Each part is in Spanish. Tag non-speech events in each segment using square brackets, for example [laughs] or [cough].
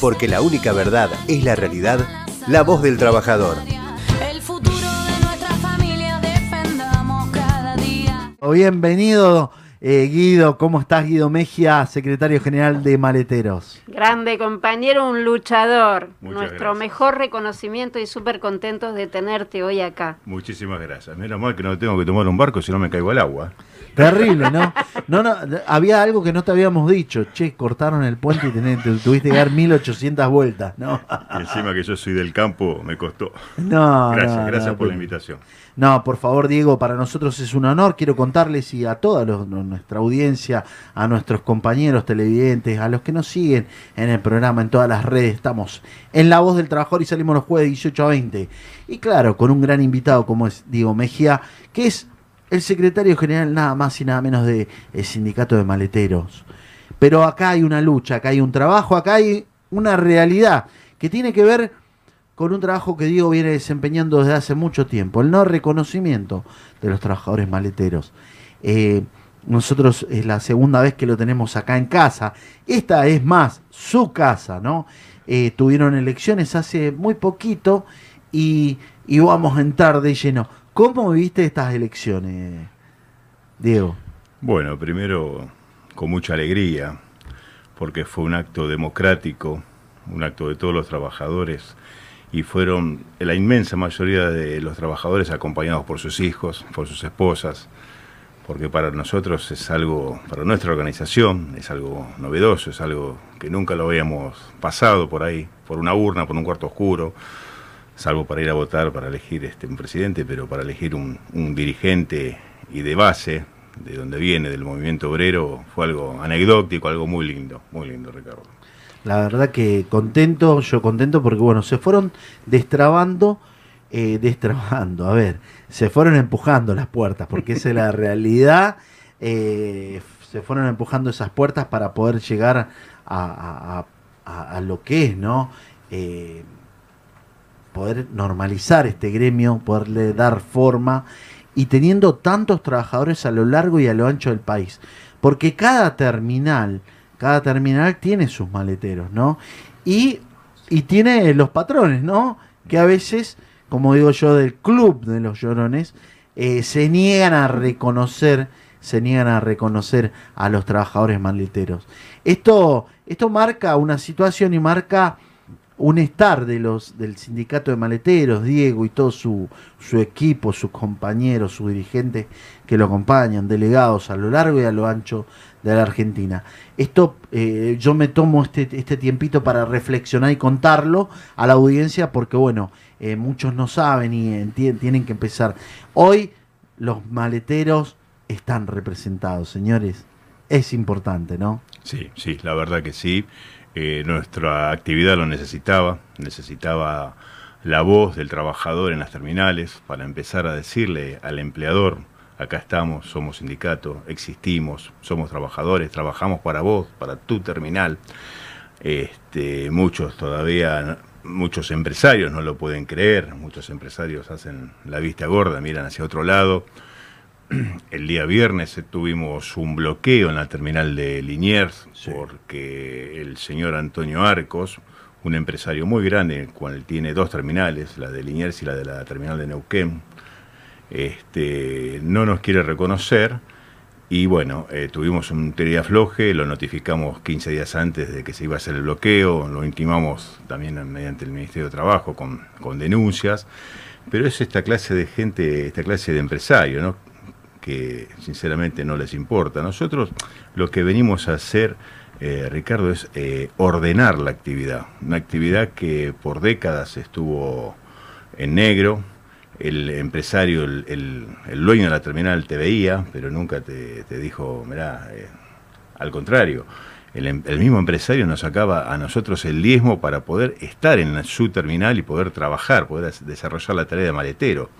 Porque la única verdad es la realidad, la voz del trabajador. El futuro de nuestra familia defendamos cada día. Bienvenido, eh, Guido. ¿Cómo estás, Guido Mejia, secretario general de Maleteros? Grande compañero, un luchador. Muchas Nuestro gracias. mejor reconocimiento y súper contentos de tenerte hoy acá. Muchísimas gracias. Menos mal que no tengo que tomar un barco si no me caigo al agua. Terrible, ¿no? No, no, había algo que no te habíamos dicho. Che, cortaron el puente y tenés- te- tuviste que dar 1800 vueltas, ¿no? Y encima que yo soy del campo, me costó. No, Gracias, no, gracias no, por la invitación. No, por favor, Diego, para nosotros es un honor. Quiero contarles y a toda los- nuestra audiencia, a nuestros compañeros televidentes, a los que nos siguen en el programa, en todas las redes, estamos en La Voz del Trabajador y salimos los jueves 18 a 20. Y claro, con un gran invitado como es Diego Mejía, que es el secretario general nada más y nada menos del Sindicato de Maleteros. Pero acá hay una lucha, acá hay un trabajo, acá hay una realidad que tiene que ver con un trabajo que Diego viene desempeñando desde hace mucho tiempo, el no reconocimiento de los trabajadores maleteros. Eh, nosotros es la segunda vez que lo tenemos acá en casa. Esta es más su casa, ¿no? Eh, tuvieron elecciones hace muy poquito y, y vamos a entrar de lleno. ¿Cómo viviste estas elecciones, Diego? Bueno, primero con mucha alegría, porque fue un acto democrático, un acto de todos los trabajadores, y fueron la inmensa mayoría de los trabajadores acompañados por sus hijos, por sus esposas, porque para nosotros es algo, para nuestra organización, es algo novedoso, es algo que nunca lo habíamos pasado por ahí, por una urna, por un cuarto oscuro, salvo para ir a votar, para elegir este, un presidente, pero para elegir un, dirigente y de base, de donde viene, del movimiento obrero, fue algo anecdótico, algo muy lindo, muy lindo, Ricardo. La verdad que contento, yo contento porque bueno, se fueron destrabando, eh, destrabando, a ver, se fueron empujando las puertas, porque esa es la realidad, eh, se fueron empujando esas puertas para poder llegar a lo que es, ¿no? Eh, poder normalizar este gremio, poderle dar forma y teniendo tantos trabajadores a lo largo y a lo ancho del país. Porque cada terminal, cada terminal tiene sus maleteros, ¿no? Y, y tiene los patrones, ¿no? Que a veces, como digo yo, del club de los llorones, eh, se niegan a reconocer, se niegan a reconocer a los trabajadores maleteros. Esto, esto marca una situación y marca un estar de los del sindicato de maleteros, Diego y todo su, su equipo, sus compañeros, sus dirigentes que lo acompañan, delegados a lo largo y a lo ancho de la Argentina. Esto eh, yo me tomo este, este tiempito para reflexionar y contarlo a la audiencia porque bueno, eh, muchos no saben y tienen que empezar. Hoy los maleteros están representados, señores. Es importante, ¿no? Sí, sí, la verdad que sí. Eh, nuestra actividad lo necesitaba, necesitaba la voz del trabajador en las terminales para empezar a decirle al empleador, acá estamos, somos sindicato, existimos, somos trabajadores, trabajamos para vos, para tu terminal. Este, muchos todavía, muchos empresarios no lo pueden creer, muchos empresarios hacen la vista gorda, miran hacia otro lado. [clears throat] El día viernes tuvimos un bloqueo en la terminal de Liniers porque el señor Antonio Arcos, un empresario muy grande, el cual tiene dos terminales, la de Liniers y la de la terminal de Neuquén, este, no nos quiere reconocer y bueno, eh, tuvimos un teoría floje, lo notificamos 15 días antes de que se iba a hacer el bloqueo, lo intimamos también mediante el Ministerio de Trabajo con, con denuncias, pero es esta clase de gente, esta clase de empresario, ¿no? Que sinceramente no les importa. Nosotros lo que venimos a hacer, eh, Ricardo, es eh, ordenar la actividad, una actividad que por décadas estuvo en negro, el empresario, el, el- el dueño de la terminal te veía, pero nunca te, te dijo, mirá, eh, al contrario, el, em- el mismo empresario nos sacaba a nosotros el diezmo para poder estar en la- su terminal y poder trabajar, poder desarrollar la tarea de maletero.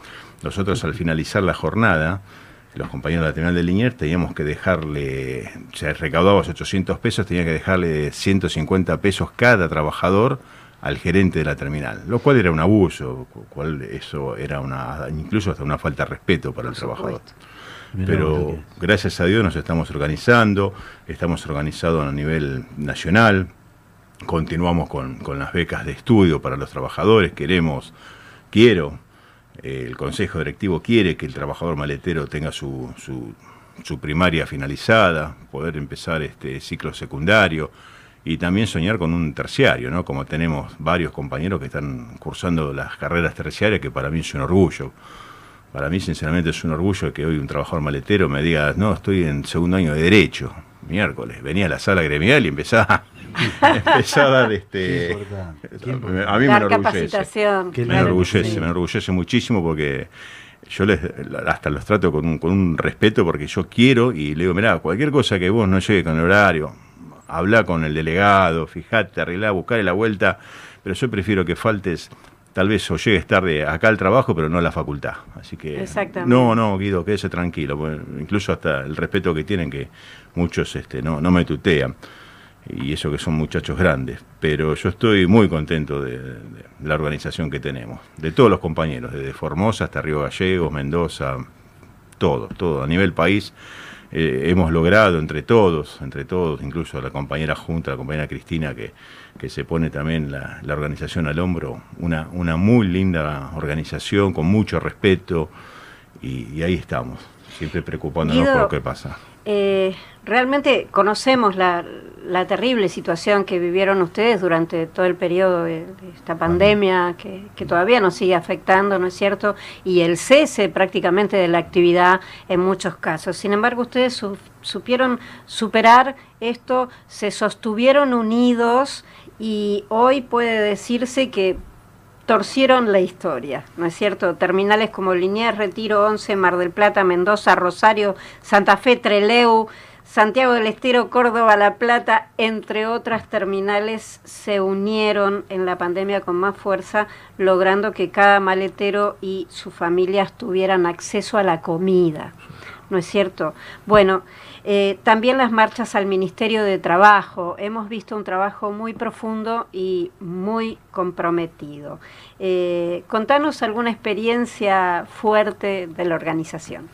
Nosotros al finalizar la jornada, los compañeros de la terminal de Liniers teníamos que dejarle, se recaudaba 800 pesos, tenía que dejarle 150 pesos cada trabajador al gerente de la terminal, lo cual era un abuso, cu- cual eso era una incluso hasta una falta de respeto para el trabajador. Pero gracias a Dios nos estamos organizando, estamos organizados a nivel nacional, continuamos con, con las becas de estudio para los trabajadores. Queremos, quiero, el Consejo Directivo quiere que el trabajador maletero tenga su, su, primaria finalizada, poder empezar este ciclo secundario y también soñar con un terciario, ¿no? Como tenemos varios compañeros que están cursando las carreras terciarias, que para mí es un orgullo. Para mí, sinceramente, es un orgullo que hoy un trabajador maletero me diga, no, estoy en segundo año de Derecho, miércoles. Venía a la sala gremial y empezaba, [laughs] empezaba a dar este. A mí me enorgullece. Me enorgullece, sí. me enorgullece muchísimo porque yo les, hasta los trato con un, con un respeto porque yo quiero y le digo, mirá, cualquier cosa que vos no llegue con el horario, habla con el delegado, fijate, arreglá, buscar la vuelta, pero yo prefiero que faltes tal vez o llegues tarde acá al trabajo, pero no a la facultad. Así que Exactamente. no, no, Guido, quédese tranquilo, porque incluso hasta el respeto que tienen que muchos este no, no me tutean. Y eso que son muchachos grandes, pero yo estoy muy contento de, la organización que tenemos, de todos los compañeros, desde Formosa hasta Río Gallegos, Mendoza, todo, todo, a nivel país eh, hemos logrado entre todos, entre todos, incluso la compañera Junta, la compañera Cristina, que, que se pone también la, organización al hombro, una, una muy linda organización, con mucho respeto, y ahí estamos, siempre preocupándonos Guido, por lo que pasa. Eh, realmente conocemos la, la terrible situación que vivieron ustedes durante todo el periodo de, esta pandemia que, que todavía nos sigue afectando, ¿no es cierto? Y el cese prácticamente de la actividad en muchos casos. Sin embargo, ustedes su- supieron superar esto, se sostuvieron unidos y hoy puede decirse que torcieron la historia, ¿no es cierto? Terminales como Liniers, Retiro 11, Mar del Plata, Mendoza, Rosario, Santa Fe, Treleu, Santiago del Estero, Córdoba, La Plata, entre otras terminales, se unieron en la pandemia con más fuerza, logrando que cada maletero y sus familias tuvieran acceso a la comida, ¿no es cierto? Bueno, eh, también las marchas al Ministerio de Trabajo. Hemos visto un trabajo muy profundo y muy comprometido. Eh, contanos alguna experiencia fuerte de la organización.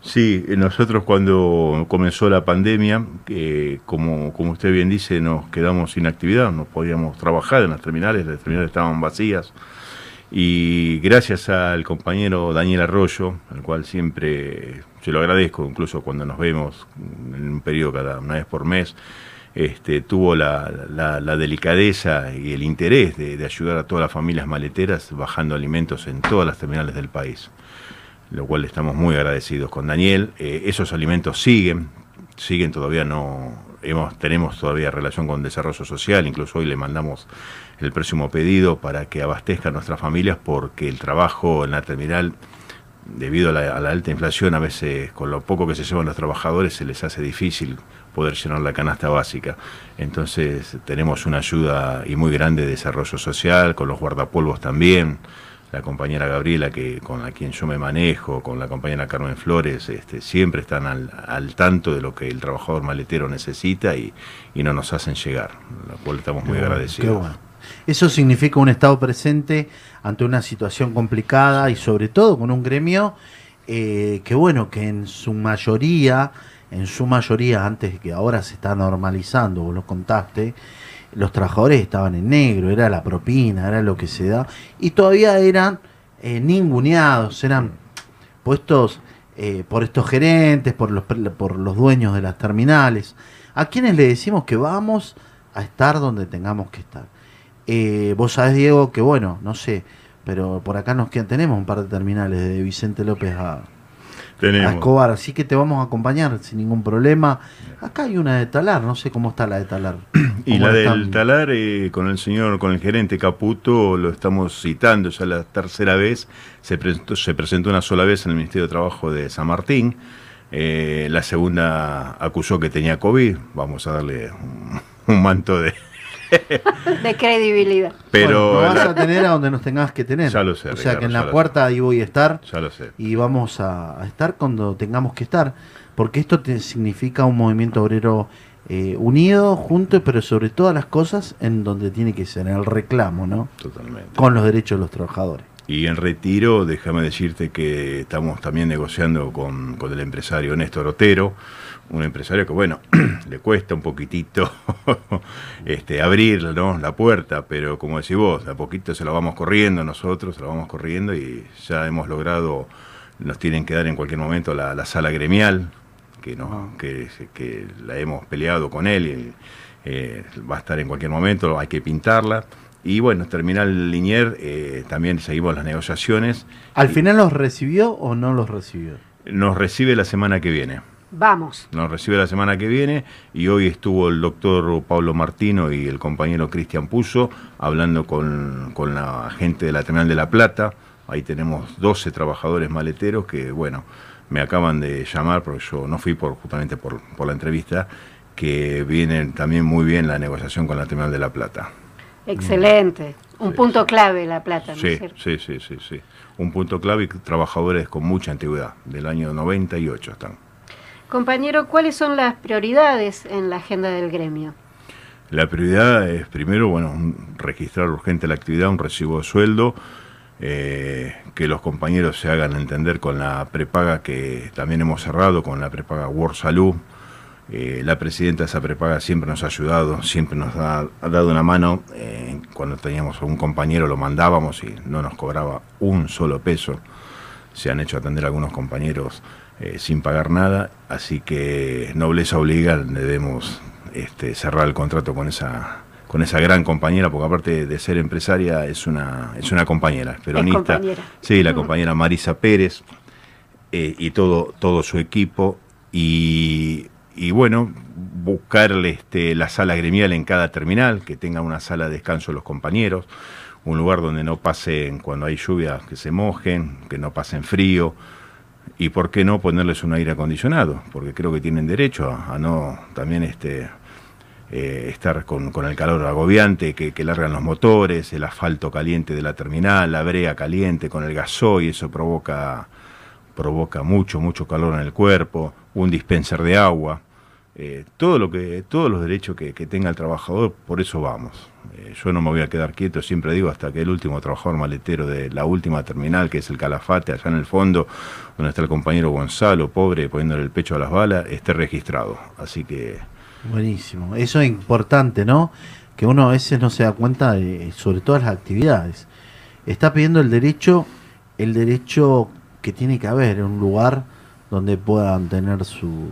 Sí, eh, nosotros cuando comenzó la pandemia, que como, como usted bien dice, nos quedamos sin actividad, no podíamos trabajar en las terminales, las terminales estaban vacías. Y gracias al compañero Daniel Arroyo, al cual siempre se lo agradezco, incluso cuando nos vemos en un periodo cada una vez por mes, este, tuvo la, delicadeza y el interés de, de ayudar a todas las familias maleteras bajando alimentos en todas las terminales del país lo cual estamos muy agradecidos con Daniel. Eh, esos alimentos siguen, siguen todavía no hemos tenemos todavía relación con desarrollo social, incluso hoy le mandamos el próximo pedido para que abastezca a nuestras familias porque el trabajo en la terminal debido a la, a la alta inflación a veces con lo poco que se llevan los trabajadores se les hace difícil poder llenar la canasta básica. Entonces tenemos una ayuda y muy grande de desarrollo social, con los guardapolvos también la compañera Gabriela, que con la quien yo me manejo, con la compañera Carmen Flores, este, siempre están al, al tanto de lo que el trabajador maletero necesita y, y no nos hacen llegar, lo cual estamos muy Qué agradecidos. bueno. Eso significa un Estado presente ante una situación complicada y sobre todo con un gremio eh, que bueno, que en su mayoría, en su mayoría, antes que ahora se está normalizando, vos lo contaste, los trabajadores estaban en negro, era la propina, era lo que se da, y todavía eran eh, ninguneados, eran puestos eh, por estos gerentes, por los, por los dueños de las terminales, a quienes le decimos que vamos a estar donde tengamos que estar. Eh, vos sabés, Diego, que bueno, no sé, pero por acá nos quedan, tenemos un par de terminales de Vicente López a. Escobar, así que te vamos a acompañar sin ningún problema. Acá hay una de Talar, no sé cómo está la de Talar. [clears throat] Y ¿Cómo la del talar, eh, con el señor, con el gerente Caputo, lo estamos citando ya la tercera vez. Se presentó, se presentó una sola vez en el Ministerio de Trabajo de San Martín. Eh, la segunda acusó que tenía COVID. Vamos a darle un, un manto de. [laughs] De credibilidad. Pero. Bueno, vas a tener a donde nos tengas que tener. Ya lo sé, O sea Ricardo, que en la puerta ahí voy a estar ya lo sé. y vamos a, a estar cuando tengamos que estar. Porque esto te significa un movimiento obrero eh, unido, junto, pero sobre todas las cosas en donde tiene que ser, en el reclamo, ¿no? Totalmente. Con los derechos de los trabajadores. Y en retiro, déjame decirte que estamos también negociando con, con el empresario Néstor Otero, un empresario que, bueno, [clears throat] le cuesta un poquitito [laughs] este, abrir ¿no? la puerta, pero como decís vos, a poquito se la vamos corriendo nosotros, se la vamos corriendo y ya hemos logrado, nos tienen que dar en cualquier momento la, la sala gremial, que, no, que, que la hemos peleado con él y eh, va a estar en cualquier momento, hay que pintarla. Y bueno, Terminal Linier, eh, también seguimos las negociaciones. ¿Al Y final los recibió o no los recibió? Nos recibe la semana que viene. Vamos. Nos recibe la semana que viene y hoy estuvo el doctor Pablo Martino y el compañero Cristian Puso hablando con, con la gente de la Terminal de La Plata. Ahí tenemos 12 trabajadores maleteros que, bueno, me acaban de llamar, porque yo no fui por, justamente por, por la entrevista, que viene también muy bien la negociación con la Terminal de La Plata. Excelente. Un Sí, punto clave la plata, ¿no Sí, es cierto? sí, sí, sí, sí. Un punto clave y trabajadores con mucha antigüedad, del año 98 están. Compañero, ¿cuáles son las prioridades en la agenda del gremio? La prioridad es primero, bueno, registrar urgente la actividad, un recibo de sueldo, eh, que los compañeros se hagan entender con la prepaga que también hemos cerrado, con la prepaga World Salud. Eh, la presidenta de esa prepaga siempre nos ha ayudado, siempre nos ha, dado una mano. eh, cuando teníamos a un compañero lo mandábamos y no nos cobraba un solo peso. Se han hecho atender algunos compañeros eh, sin pagar nada, así que nobleza obliga, debemos este, cerrar el contrato con esa con esa gran compañera, porque aparte de ser empresaria es una es una compañera, es peronista. compañera. Sí, la compañera Marisa Pérez eh, y todo todo su equipo y, y bueno buscarle este, la sala gremial en cada terminal, que tenga una sala de descanso los compañeros, un lugar donde no pasen cuando hay lluvia que se mojen, que no pasen frío y por qué no ponerles un aire acondicionado, porque creo que tienen derecho a, no también este eh, estar con, con el calor agobiante que, que largan los motores, el asfalto caliente de la terminal, la brea caliente con el gasoil, eso provoca provoca mucho, mucho calor en el cuerpo, un dispenser de agua, eh, todo lo que, todos los derechos que, tenga el trabajador, por eso vamos. Eh, yo no me voy a quedar quieto, siempre digo, hasta que el último trabajador maletero de la última terminal, que es el Calafate, allá en el fondo, donde está el compañero Gonzalo, pobre, poniéndole el pecho a las balas, esté registrado. Así que Buenísimo. Eso es importante, ¿no? Que uno a veces no se da cuenta de, sobre todas las actividades. Está pidiendo el derecho, el derecho que tiene que haber en un lugar donde puedan tener su,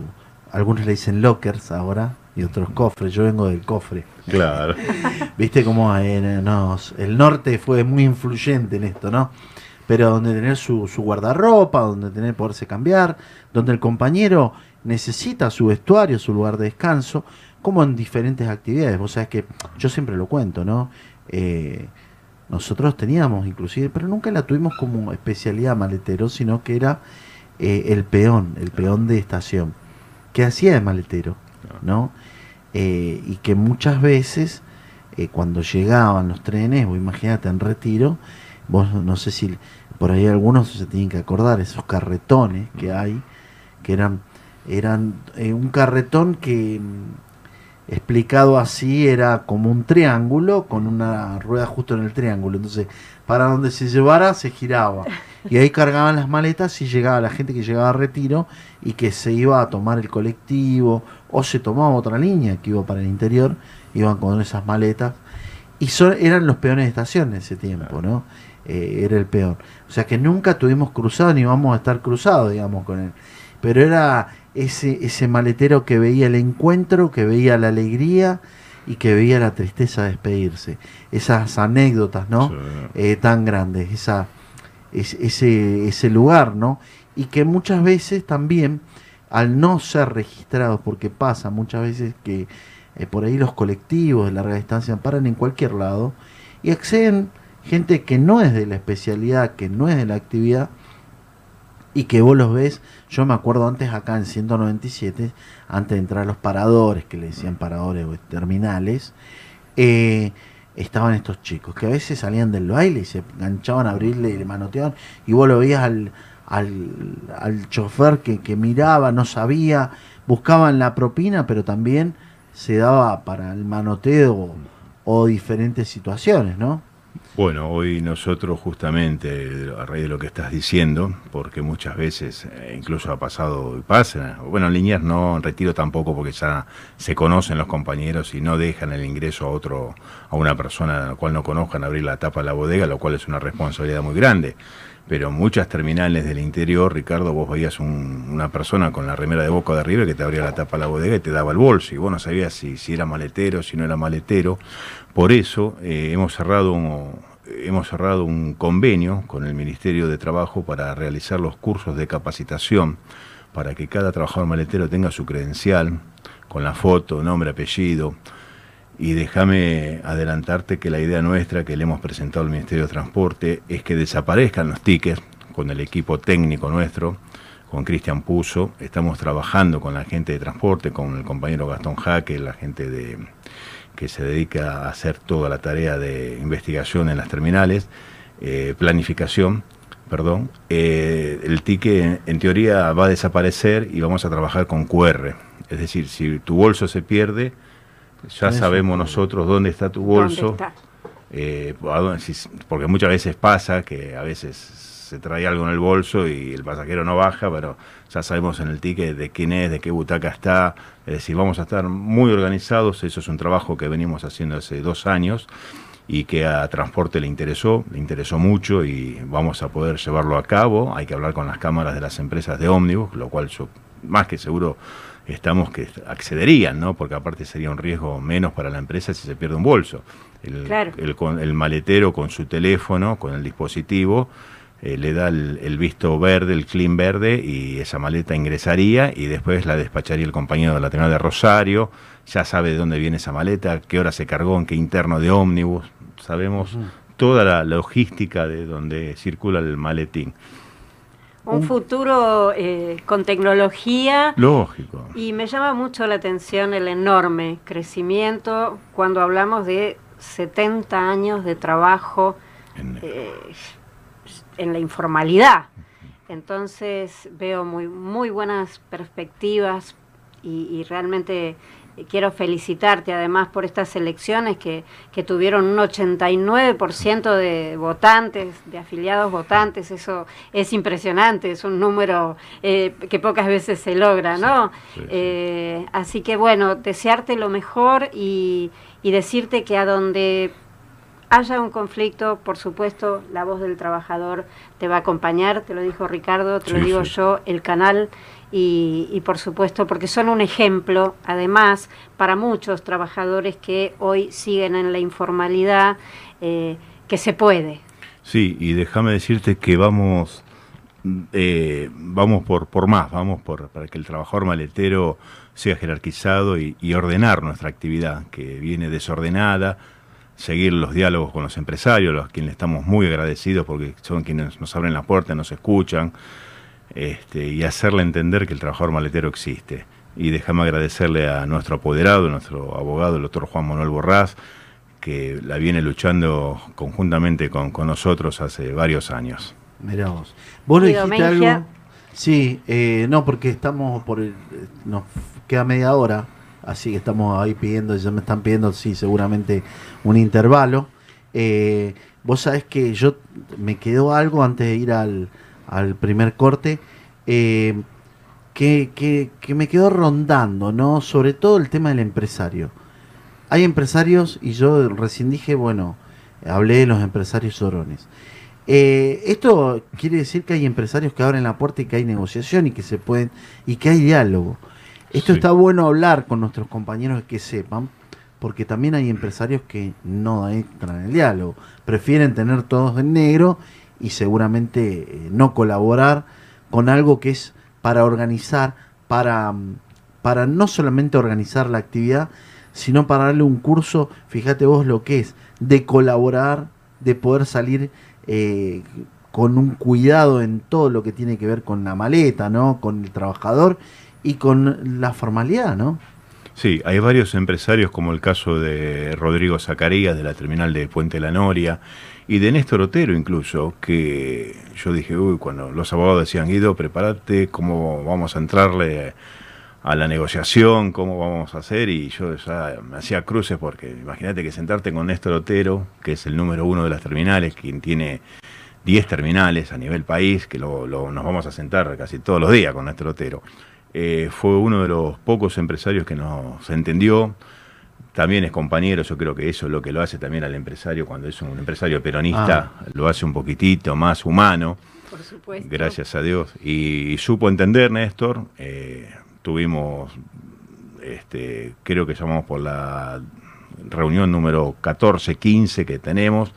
algunos le dicen lockers ahora y otros cofres. Yo vengo del cofre. Claro. [laughs] Viste cómo eh, nos- el norte fue muy influyente en esto, ¿no? Pero donde tener su, su guardarropa, donde tener poderse cambiar, donde el compañero necesita su vestuario, su lugar de descanso, como en diferentes actividades. Vos sabés que yo siempre lo cuento, ¿no? Eh, nosotros teníamos inclusive, pero nunca la tuvimos como especialidad maletero, sino que era eh, el peón, el peón de estación, que hacía de maletero, ¿no? Eh, y que muchas veces eh, cuando llegaban los trenes, vos imagínate en retiro, vos no sé si por ahí algunos se tienen que acordar, esos carretones que hay, que eran, eran eh, un carretón que mm, explicado así era como un triángulo con una rueda justo en el triángulo, entonces para donde se llevara se giraba y ahí cargaban las maletas y llegaba la gente que llegaba a retiro y que se iba a tomar el colectivo o se tomaba otra línea que iba para el interior, iban con esas maletas y eran los peones de estación en ese tiempo, ¿no? Eh, era el peón. O sea que nunca tuvimos cruzado ni vamos a estar cruzados, digamos, con él. Pero era ese, ese maletero que veía el encuentro, que veía la alegría y que veía la tristeza de despedirse. Esas anécdotas, ¿no? Sí. Eh, tan grandes, esa, es- ese, ese lugar, ¿no? Y que muchas veces también, al no ser registrados, porque pasa muchas veces que eh, por ahí los colectivos de larga distancia paran en cualquier lado y acceden gente que no es de la especialidad, que no es de la actividad y que vos los ves, yo me acuerdo antes acá en 197, antes de entrar a los paradores, que le decían paradores o terminales, eh, estaban estos chicos que a veces salían del baile y se enganchaban a abrirle y le manoteaban y vos lo veías al, al, al chofer que, que miraba, no sabía, buscaban la propina, pero también se daba para el manoteo o, o diferentes situaciones, ¿no? Bueno, hoy nosotros justamente, a raíz de lo que estás diciendo, porque muchas veces, eh, incluso ha pasado y pasa, bueno, en líneas no, en retiro tampoco, porque ya se conocen los compañeros y no dejan el ingreso a otro, a una persona a la cual no conozcan abrir la tapa de la bodega, lo cual es una responsabilidad muy grande. Pero muchas terminales del interior, Ricardo, vos veías un- una persona con la remera de Boca de River que te abría la tapa de la bodega y te daba el bolso, y vos no sabías si, si era maletero, si no era maletero. Por eso eh, hemos cerrado un, hemos cerrado un convenio con el Ministerio de Trabajo para realizar los cursos de capacitación para que cada trabajador maletero tenga su credencial con la foto, nombre, apellido. Y déjame adelantarte que la idea nuestra que le hemos presentado al Ministerio de Transporte es que desaparezcan los tickets con el equipo técnico nuestro, con Cristian Puso. Estamos trabajando con la gente de transporte, con el compañero Gastón Jaque, la gente de, que se dedica a hacer toda la tarea de investigación en las terminales, eh, planificación, perdón. Eh, el ticket en, en teoría va a desaparecer y vamos a trabajar con QR. Es decir, si tu bolso se pierde, ya sabemos nosotros dónde está tu bolso. ¿Dónde está? Eh, porque muchas veces pasa que a veces se trae algo en el bolso y el pasajero no baja, pero ya sabemos en el ticket de quién es, de qué butaca está. Es decir, vamos a estar muy organizados. Eso es un trabajo que venimos haciendo hace dos años y que a Transporte le interesó, le interesó mucho y vamos a poder llevarlo a cabo. Hay que hablar con las cámaras de las empresas de ómnibus, lo cual yo más que seguro estamos que accederían, ¿no? Porque aparte sería un riesgo menos para la empresa si se pierde un bolso. El, Claro. el, maletero con su teléfono, con el dispositivo, eh, le da el, el visto verde, el clean verde, y esa maleta ingresaría y después la despacharía el compañero de la terminal de Rosario. Ya sabe de dónde viene esa maleta, qué hora se cargó, en qué interno de ómnibus. Sabemos toda la logística de donde circula el maletín. Un futuro eh, con tecnología Lógico. y me llama mucho la atención el enorme crecimiento cuando hablamos de 70 años de trabajo En- eh, en la informalidad. Entonces veo muy, muy buenas perspectivas y, y realmente quiero felicitarte además por estas elecciones que, que tuvieron un 89% de votantes, de afiliados votantes. Eso es impresionante, es un número eh, que pocas veces se logra, ¿no? sí, sí. Eh, así que bueno, desearte lo mejor y, y decirte que a donde haya un conflicto, por supuesto, la voz del trabajador te va a acompañar, te lo dijo Ricardo, te lo digo yo, el canal, y, por supuesto, porque son un ejemplo, además, para muchos trabajadores que hoy siguen en la informalidad, eh, que se puede. Sí, y déjame decirte que vamos, eh, vamos por, por más, vamos por para que el trabajador maletero sea jerarquizado y, ordenar nuestra actividad, que viene desordenada, seguir los diálogos con los empresarios, los quienes estamos muy agradecidos porque son quienes nos abren la puerta, nos escuchan, este, y hacerle entender que el trabajador maletero existe. Y déjame agradecerle a nuestro apoderado, nuestro abogado, el doctor Juan Manuel Borrás, que la viene luchando conjuntamente con, con nosotros hace varios años. Mirá vos. Vos lo Y dijiste algo. Sí, eh, no, porque estamos por. el- nos queda media hora, así que estamos ahí pidiendo, ya me están pidiendo, sí, seguramente un intervalo. Eh, vos sabés que yo me quedó algo antes de ir al, al primer corte. eh, que, que, que me quedó rondando, ¿no? Sobre todo el tema del empresario. Hay empresarios, y yo recién dije, bueno, hablé de los empresarios sorones. Eh, esto quiere decir que hay empresarios que abren la puerta y que hay negociación y que se pueden y que hay diálogo. Esto Sí. está bueno hablar con nuestros compañeros que sepan, porque también hay empresarios que no entran en el diálogo, prefieren tener todos en negro y seguramente eh, no colaborar con algo que es para organizar, para, mm, para no solamente organizar la actividad, sino para darle un curso, fíjate vos lo que es, de colaborar, de poder salir eh, con un cuidado en todo lo que tiene que ver con la maleta, ¿no? Con el trabajador y con la formalidad, ¿no? Sí, hay varios empresarios, como el caso de Rodrigo Zacarías de la terminal de Puente La Noria y de Néstor Otero incluso, que yo dije, uy, cuando los abogados decían, Guido, prepárate, cómo vamos a entrarle a la negociación, cómo vamos a hacer, y yo ya me hacía cruces porque imagínate que sentarte con Néstor Otero, que es el número uno de las terminales, quien tiene 10 terminales a nivel país, que lo, nos vamos a sentar casi todos los días con Néstor Otero. Eh, fue uno de los pocos empresarios que nos entendió, también es compañero, yo creo que eso es lo que lo hace también al empresario, cuando es un empresario peronista, lo hace un poquitito más humano, Por supuesto. gracias a Dios. Y, supo entender, Néstor, eh, tuvimos, este, creo que llamamos por la reunión número 14, 15 que tenemos,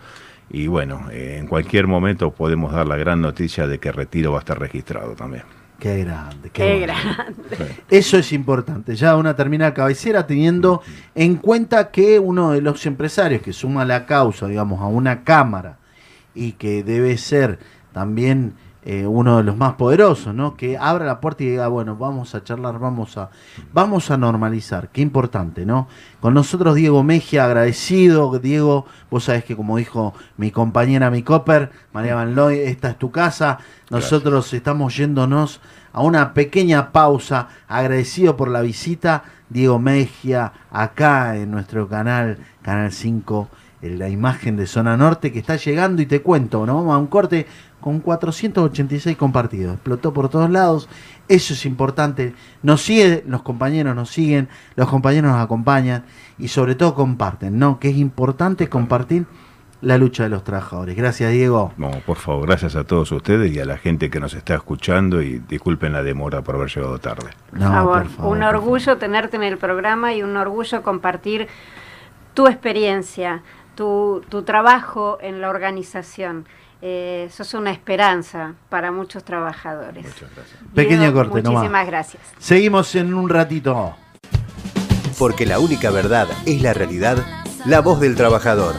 y bueno, eh, en cualquier momento podemos dar la gran noticia de que el retiro va a estar registrado también. Qué grande, qué, Qué grande. Eso es importante, ya una terminal cabecera teniendo en cuenta que uno de los empresarios que suma la causa, digamos, a una cámara y que debe ser también eh, uno de los más poderosos, ¿no? Que abra la puerta y diga, bueno, vamos a charlar, vamos a, vamos a normalizar, qué importante, ¿no? Con nosotros Diego Mejia, agradecido, Diego, vos sabés que como dijo mi compañera, mi copper, María Van Loy, esta es tu casa, nosotros estamos yéndonos a una pequeña pausa, agradecido por la visita, Diego Mejia, acá en nuestro canal, Canal 5, en la imagen de Zona Norte que está llegando y te cuento, nos vamos a un corte con 486 compartidos, explotó por todos lados, eso es importante, nos sigue, los compañeros nos siguen, los compañeros nos acompañan y sobre todo comparten, ¿no? Que es importante compartir la lucha de los trabajadores. Gracias Diego. No, por favor, gracias a todos ustedes y a la gente que nos está escuchando y disculpen la demora por haber llegado tarde. No, Por favor, por favor, un por orgullo tenerte en el programa y un orgullo compartir tu experiencia, tu, tu trabajo en la organización. Eh, sos una esperanza para muchos trabajadores. Muchas gracias. Pequeño Diego, corte, nomás. Muchísimas gracias. Seguimos en un ratito. Porque la única verdad es la realidad, la voz del trabajador.